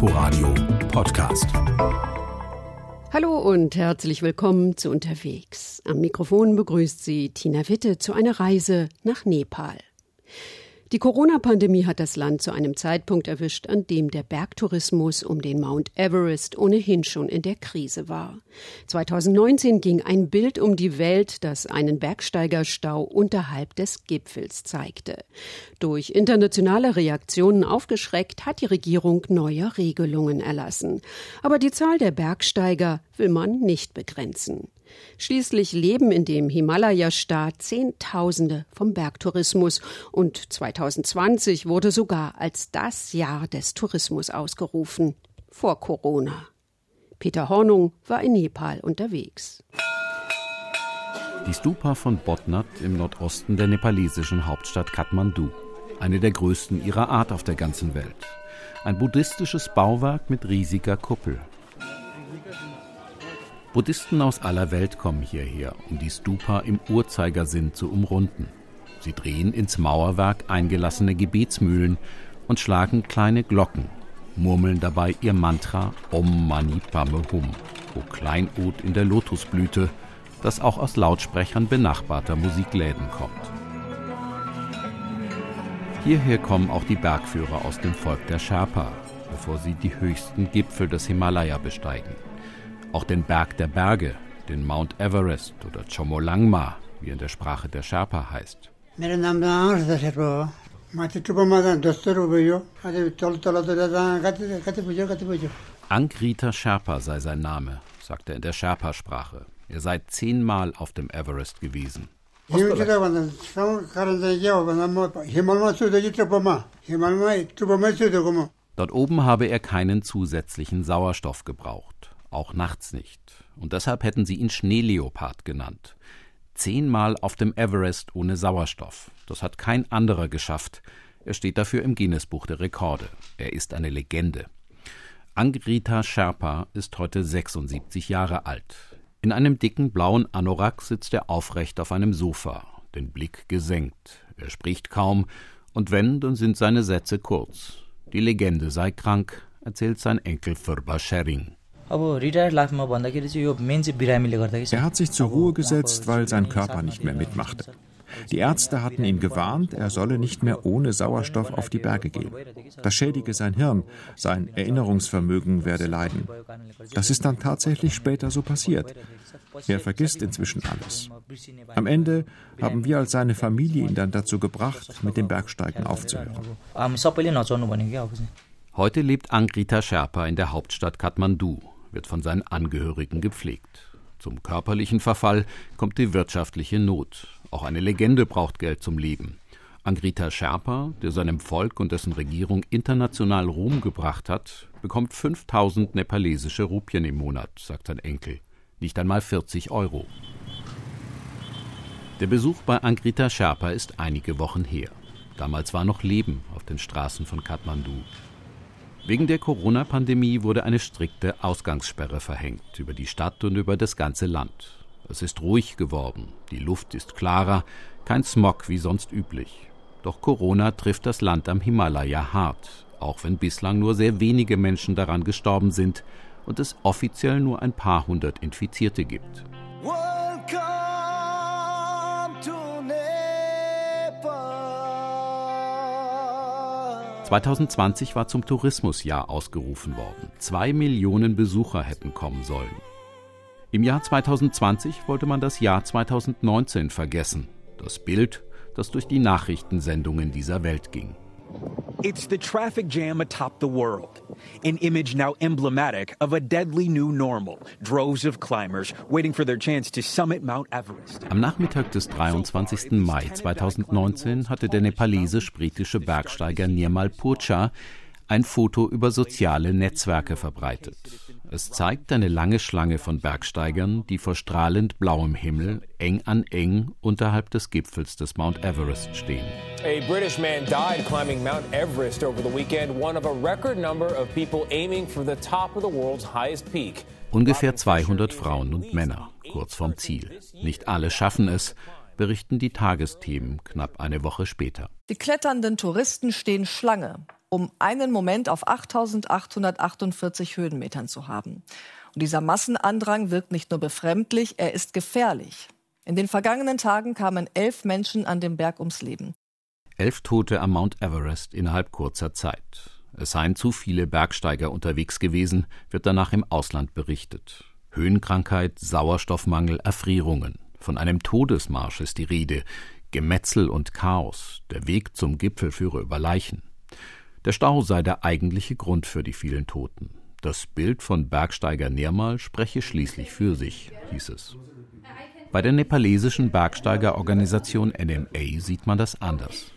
Inforadio Podcast. Hallo und herzlich willkommen zu Unterwegs. Am Mikrofon begrüßt Sie Tina Witte zu einer Reise nach Nepal. Die Corona-Pandemie hat das Land zu einem Zeitpunkt erwischt, an dem der Bergtourismus um den Mount Everest ohnehin schon in der Krise war. 2019 ging ein Bild um die Welt, das einen Bergsteigerstau unterhalb des Gipfels zeigte. Durch internationale Reaktionen aufgeschreckt hat die Regierung neue Regelungen erlassen. Aber die Zahl der Bergsteiger will man nicht begrenzen. Schließlich leben in dem Himalaya-Staat Zehntausende vom Bergtourismus und 2020 wurde sogar als das Jahr des Tourismus ausgerufen, vor Corona. Peter Hornung war in Nepal unterwegs. Die Stupa von Botnat im Nordosten der nepalesischen Hauptstadt Kathmandu, eine der größten ihrer Art auf der ganzen Welt. Ein buddhistisches Bauwerk mit riesiger Kuppel. Buddhisten aus aller Welt kommen hierher, um die Stupa im Uhrzeigersinn zu umrunden. Sie drehen ins Mauerwerk eingelassene Gebetsmühlen und schlagen kleine Glocken, murmeln dabei ihr Mantra Om Mani Padme Hum, O Kleinod in der Lotusblüte, das auch aus Lautsprechern benachbarter Musikläden kommt. Hierher kommen auch die Bergführer aus dem Volk der Sherpa, bevor sie die höchsten Gipfel des Himalaya besteigen. Auch den Berg der Berge, den Mount Everest oder Chomolangma, wie in der Sprache der Sherpa heißt. Angrita Sherpa sei sein Name, sagt er in der Sherpa-Sprache. Er sei zehnmal auf dem Everest gewesen. Dort oben habe er keinen zusätzlichen Sauerstoff gebraucht auch nachts nicht. Und deshalb hätten sie ihn Schneeleopard genannt. Zehnmal auf dem Everest ohne Sauerstoff. Das hat kein anderer geschafft. Er steht dafür im Guinness-Buch der Rekorde. Er ist eine Legende. Angrita Sherpa ist heute 76 Jahre alt. In einem dicken blauen Anorak sitzt er aufrecht auf einem Sofa, den Blick gesenkt. Er spricht kaum, und wenn, dann sind seine Sätze kurz. Die Legende sei krank, erzählt sein Enkel Furba Shering. Er hat sich zur Ruhe gesetzt, weil sein Körper nicht mehr mitmachte. Die Ärzte hatten ihn gewarnt, er solle nicht mehr ohne Sauerstoff auf die Berge gehen. Das schädige sein Hirn, sein Erinnerungsvermögen werde leiden. Das ist dann tatsächlich später so passiert. Er vergisst inzwischen alles. Am Ende haben wir als seine Familie ihn dann dazu gebracht, mit dem Bergsteigen aufzuhören. Heute lebt Angrita Sherpa in der Hauptstadt Kathmandu wird von seinen Angehörigen gepflegt. Zum körperlichen Verfall kommt die wirtschaftliche Not. Auch eine Legende braucht Geld zum Leben. Angrita Sherpa, der seinem Volk und dessen Regierung international Ruhm gebracht hat, bekommt 5000 nepalesische Rupien im Monat, sagt sein Enkel. Nicht einmal 40 Euro. Der Besuch bei Angrita Sherpa ist einige Wochen her. Damals war noch Leben auf den Straßen von Kathmandu. Wegen der Corona-Pandemie wurde eine strikte Ausgangssperre verhängt über die Stadt und über das ganze Land. Es ist ruhig geworden, die Luft ist klarer, kein Smog wie sonst üblich. Doch Corona trifft das Land am Himalaya hart, auch wenn bislang nur sehr wenige Menschen daran gestorben sind und es offiziell nur ein paar hundert Infizierte gibt. 2020 war zum Tourismusjahr ausgerufen worden. Zwei Millionen Besucher hätten kommen sollen. Im Jahr 2020 wollte man das Jahr 2019 vergessen. Das Bild, das durch die Nachrichtensendungen dieser Welt ging. It's the traffic jam atop the world. An image now emblematic of a deadly new normal. Droves of climbers waiting for their chance to summit Mount Everest. Am Nachmittag des 23. Mai 2019 hatte der nepalesisch-britische Bergsteiger Nirmal Purcha ein Foto über soziale Netzwerke verbreitet. Es zeigt eine lange Schlange von Bergsteigern, die vor strahlend blauem Himmel eng an eng unterhalb des Gipfels des Mount Everest stehen. A British man died climbing Mount Everest over the weekend, one of a record number of people aiming for the top of the world's highest peak. Ungefähr 200 Frauen und Männer, kurz vorm Ziel. Nicht alle schaffen es, berichten die Tagesthemen knapp eine Woche später. Die kletternden Touristen stehen Schlange. Um einen Moment auf 8848 Höhenmetern zu haben. Und dieser Massenandrang wirkt nicht nur befremdlich, er ist gefährlich. In den vergangenen Tagen kamen elf Menschen an dem Berg ums Leben. Elf Tote am Mount Everest innerhalb kurzer Zeit. Es seien zu viele Bergsteiger unterwegs gewesen, wird danach im Ausland berichtet. Höhenkrankheit, Sauerstoffmangel, Erfrierungen. Von einem Todesmarsch ist die Rede. Gemetzel und Chaos. Der Weg zum Gipfel führe über Leichen. Der Stau sei der eigentliche Grund für die vielen Toten. Das Bild von Bergsteiger Nirmal spreche schließlich für sich, hieß es. Bei der nepalesischen Bergsteigerorganisation NMA sieht man das anders.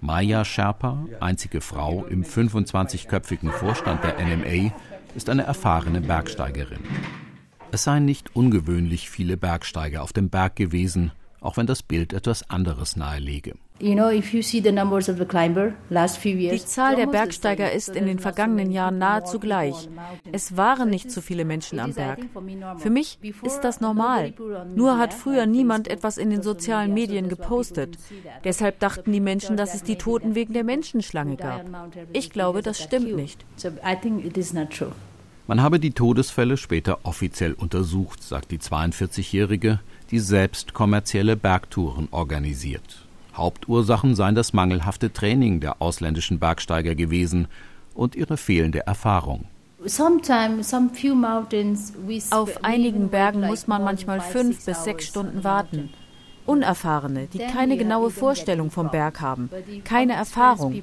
Maya Sherpa, einzige Frau im 25-köpfigen Vorstand der NMA, ist eine erfahrene Bergsteigerin. Es seien nicht ungewöhnlich viele Bergsteiger auf dem Berg gewesen, auch wenn das Bild etwas anderes nahelege. Die Zahl der Bergsteiger ist in den vergangenen Jahren nahezu gleich. Es waren nicht so viele Menschen am Berg. Für mich ist das normal. Nur hat früher niemand etwas in den sozialen Medien gepostet. Deshalb dachten die Menschen, dass es die Toten wegen der Menschenschlange gab. Ich glaube, das stimmt nicht. Man habe die Todesfälle später offiziell untersucht, sagt die 42-Jährige, die selbst kommerzielle Bergtouren organisiert. Hauptursachen seien das mangelhafte Training der ausländischen Bergsteiger gewesen und ihre fehlende Erfahrung. Auf einigen Bergen muss man manchmal fünf bis sechs Stunden warten. Unerfahrene, die keine genaue Vorstellung vom Berg haben, keine Erfahrung,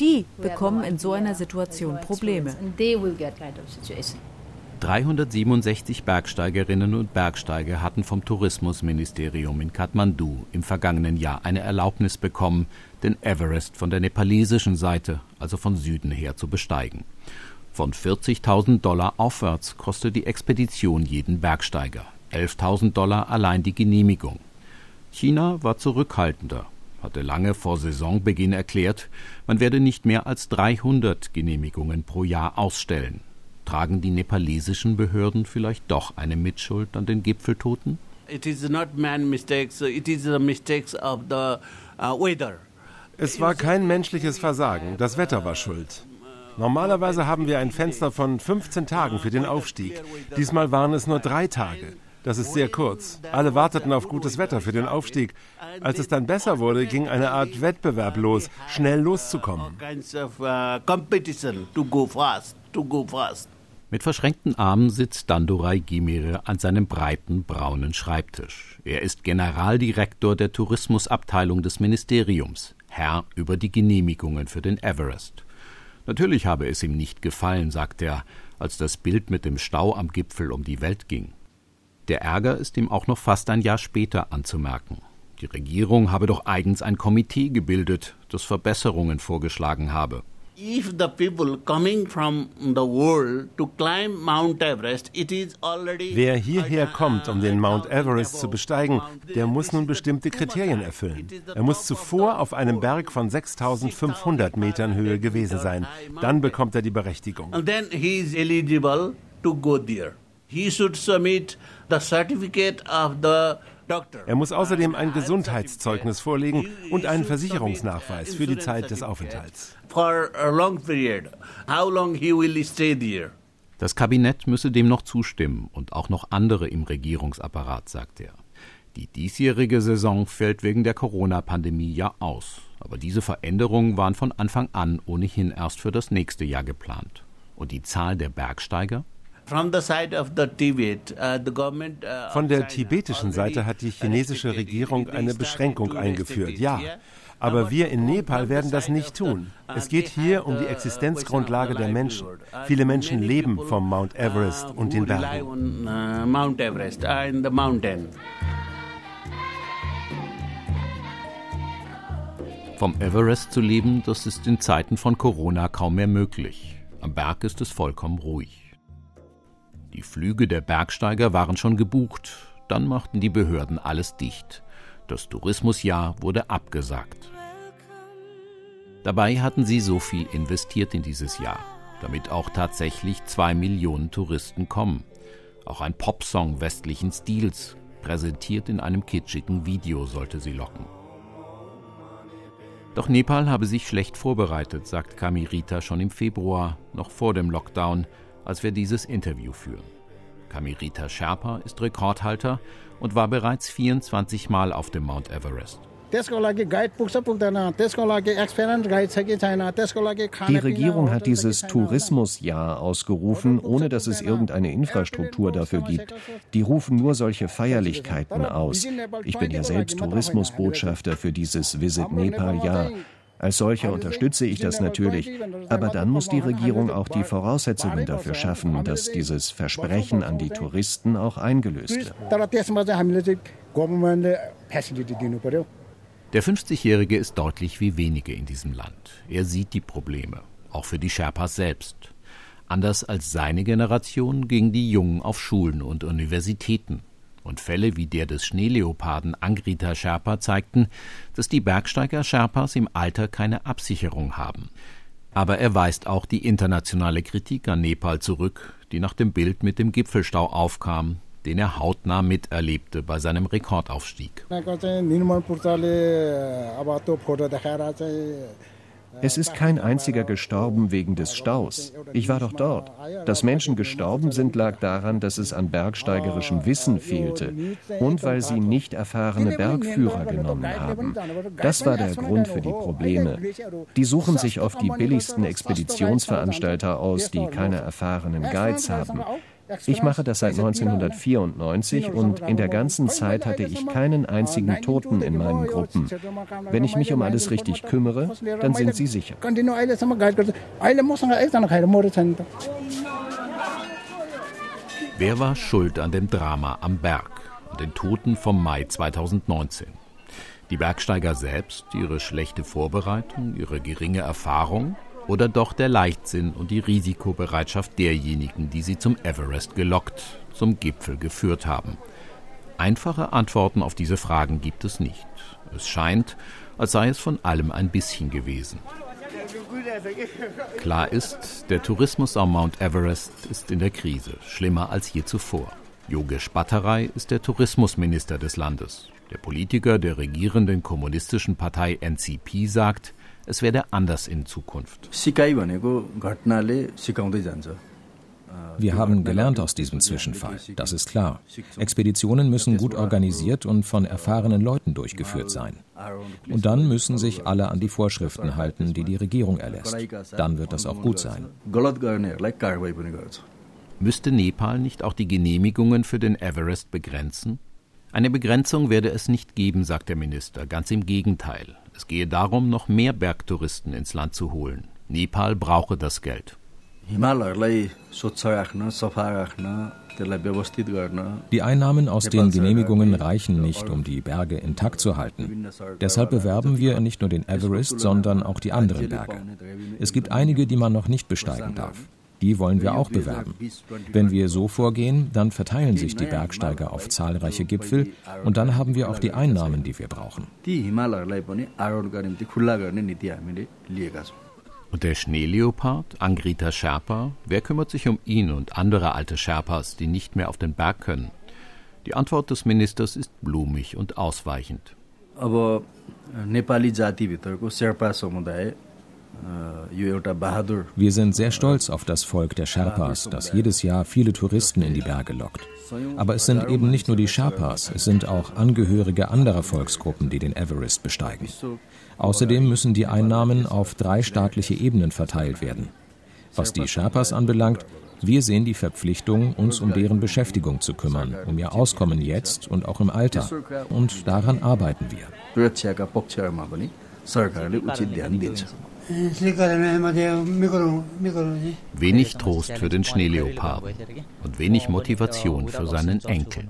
die bekommen in so einer Situation Probleme. 367 Bergsteigerinnen und Bergsteiger hatten vom Tourismusministerium in Kathmandu im vergangenen Jahr eine Erlaubnis bekommen, den Everest von der nepalesischen Seite, also von Süden her, zu besteigen. Von 40.000 Dollar aufwärts kostet die Expedition jeden Bergsteiger, 11.000 Dollar allein die Genehmigung. China war zurückhaltender, hatte lange vor Saisonbeginn erklärt, man werde nicht mehr als 300 Genehmigungen pro Jahr ausstellen. Tragen die nepalesischen Behörden vielleicht doch eine Mitschuld an den Gipfeltoten? It is not man mistakes, it is the mistakes of the weather. Es war kein menschliches Versagen, das Wetter war schuld. Normalerweise haben wir ein Fenster von 15 Tagen für den Aufstieg. Diesmal waren es nur drei Tage. Das ist sehr kurz. Alle warteten auf gutes Wetter für den Aufstieg. Als es dann besser wurde, ging eine Art Wettbewerb los, schnell loszukommen. Mit verschränkten Armen sitzt Dandurai Gimire an seinem breiten braunen Schreibtisch. Er ist Generaldirektor der Tourismusabteilung des Ministeriums, Herr über die Genehmigungen für den Everest. Natürlich habe es ihm nicht gefallen, sagt er, als das Bild mit dem Stau am Gipfel um die Welt ging. Der Ärger ist ihm auch noch fast ein Jahr später anzumerken. Die Regierung habe doch eigens ein Komitee gebildet, das Verbesserungen vorgeschlagen habe. Wer hierher kommt, um den Mount Everest zu besteigen, der muss nun bestimmte Kriterien erfüllen. Er muss zuvor auf einem Berg von 6500 Metern Höhe gewesen sein. Dann bekommt er die Berechtigung. He should submit the certificate of the er muss außerdem ein Gesundheitszeugnis vorlegen und einen Versicherungsnachweis für die Zeit des Aufenthalts. Das Kabinett müsse dem noch zustimmen und auch noch andere im Regierungsapparat, sagt er. Die diesjährige Saison fällt wegen der Corona-Pandemie ja aus. Aber diese Veränderungen waren von Anfang an ohnehin erst für das nächste Jahr geplant. Und die Zahl der Bergsteiger? Uh, uh, Von der tibetischen Seite hat die chinesische Regierung eine Beschränkung eingeführt, ja. Aber wir in Nepal werden das nicht tun. Es geht hier um die Existenzgrundlage der Menschen. Viele Menschen leben vom Mount Everest und den Bergen. Vom Everest zu leben, das ist in Zeiten von Corona kaum mehr möglich. Am Berg ist es vollkommen ruhig. Die Flüge der Bergsteiger waren schon gebucht, dann machten die Behörden alles dicht. Das Tourismusjahr wurde abgesagt. Dabei hatten sie so viel investiert in dieses Jahr, damit auch tatsächlich zwei Millionen Touristen kommen. Auch ein Popsong westlichen Stils, präsentiert in einem kitschigen Video, sollte sie locken. Doch Nepal habe sich schlecht vorbereitet, sagt Kamirita schon im Februar, noch vor dem Lockdown, als wir dieses Interview führen. Kamirita Sherpa ist Rekordhalter und war bereits 24 Mal auf dem Mount Everest. Die Regierung hat dieses Tourismusjahr ausgerufen, ohne dass es irgendeine Infrastruktur dafür gibt. Die rufen nur solche Feierlichkeiten aus. Ich bin ja selbst Tourismusbotschafter für dieses Visit Nepal-Jahr. Als solcher unterstütze ich das natürlich, aber dann muss die Regierung auch die Voraussetzungen dafür schaffen, dass dieses Versprechen an die Touristen auch eingelöst wird. Der 50-Jährige ist deutlich wie wenige in diesem Land. Er sieht die Probleme, auch für die Sherpas selbst. Anders als seine Generation gingen die Jungen auf Schulen und Universitäten. Und Fälle wie der des Schneeleoparden Angrita Sherpa zeigten, dass die Bergsteiger Sherpas im Alter keine Absicherung haben. Aber er weist auch die internationale Kritik an Nepal zurück, die nach dem Bild mit dem Gipfelstau aufkam, den er hautnah miterlebte bei seinem Rekordaufstieg. Es ist kein einziger gestorben wegen des Staus. Ich war doch dort. Dass Menschen gestorben sind, lag daran, dass es an bergsteigerischem Wissen fehlte und weil sie nicht erfahrene Bergführer genommen haben. Das war der Grund für die Probleme. Die suchen sich oft die billigsten Expeditionsveranstalter aus, die keine erfahrenen Guides haben. Ich mache das seit 1994 und in der ganzen Zeit hatte ich keinen einzigen Toten in meinen Gruppen. Wenn ich mich um alles richtig kümmere, dann sind sie sicher. Wer war schuld an dem Drama am Berg und den Toten vom Mai 2019? Die Bergsteiger selbst, ihre schlechte Vorbereitung, ihre geringe Erfahrung oder doch der Leichtsinn und die Risikobereitschaft derjenigen, die sie zum Everest gelockt, zum Gipfel geführt haben? Einfache Antworten auf diese Fragen gibt es nicht. Es scheint, als sei es von allem ein bisschen gewesen. Klar ist, der Tourismus am Mount Everest ist in der Krise, schlimmer als je zuvor. Yogesh Bhattarai ist der Tourismusminister des Landes. Der Politiker der regierenden kommunistischen Partei NCP sagt, es werde anders in Zukunft. Wir haben gelernt aus diesem Zwischenfall, das ist klar. Expeditionen müssen gut organisiert und von erfahrenen Leuten durchgeführt sein. Und dann müssen sich alle an die Vorschriften halten, die die Regierung erlässt. Dann wird das auch gut sein. Müsste Nepal nicht auch die Genehmigungen für den Everest begrenzen? Eine Begrenzung werde es nicht geben, sagt der Minister, ganz im Gegenteil. Es gehe darum, noch mehr Bergtouristen ins Land zu holen. Nepal brauche das Geld. Die Einnahmen aus den Genehmigungen reichen nicht, um die Berge intakt zu halten. Deshalb bewerben wir nicht nur den Everest, sondern auch die anderen Berge. Es gibt einige, die man noch nicht besteigen darf. Die wollen wir auch bewerben. Wenn wir so vorgehen, dann verteilen sich die Bergsteiger auf zahlreiche Gipfel und dann haben wir auch die Einnahmen, die wir brauchen. Und der Schneeleopard, Angrita Sherpa, wer kümmert sich um ihn und andere alte Sherpas, die nicht mehr auf den Berg können? Die Antwort des Ministers ist blumig und ausweichend. Aber Nepali Jati Sherpa Samudaya wir sind sehr stolz auf das Volk der Sherpas, das jedes Jahr viele Touristen in die Berge lockt. Aber es sind eben nicht nur die Sherpas, es sind auch Angehörige anderer Volksgruppen, die den Everest besteigen. Außerdem müssen die Einnahmen auf drei staatliche Ebenen verteilt werden. Was die Sherpas anbelangt, wir sehen die Verpflichtung, uns um deren Beschäftigung zu kümmern, um ihr Auskommen jetzt und auch im Alter. Und daran arbeiten wir. Wenig Trost für den Schneeleoparden und wenig Motivation für seinen Enkel.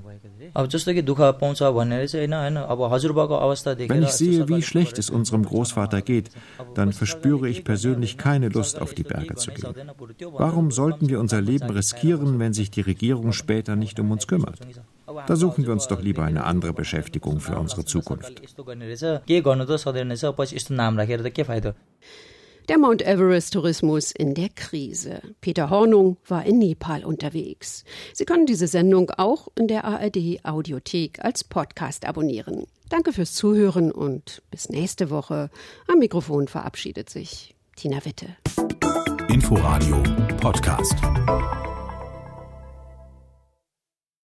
Wenn ich sehe, wie schlecht es unserem Großvater geht, dann verspüre ich persönlich keine Lust, auf die Berge zu gehen. Warum sollten wir unser Leben riskieren, wenn sich die Regierung später nicht um uns kümmert? Da suchen wir uns doch lieber eine andere Beschäftigung für unsere Zukunft. Der Mount Everest-Tourismus in der Krise. Peter Hornung war in Nepal unterwegs. Sie können diese Sendung auch in der ARD-Audiothek als Podcast abonnieren. Danke fürs Zuhören und bis nächste Woche. Am Mikrofon verabschiedet sich Tina Witte. Inforadio Podcast.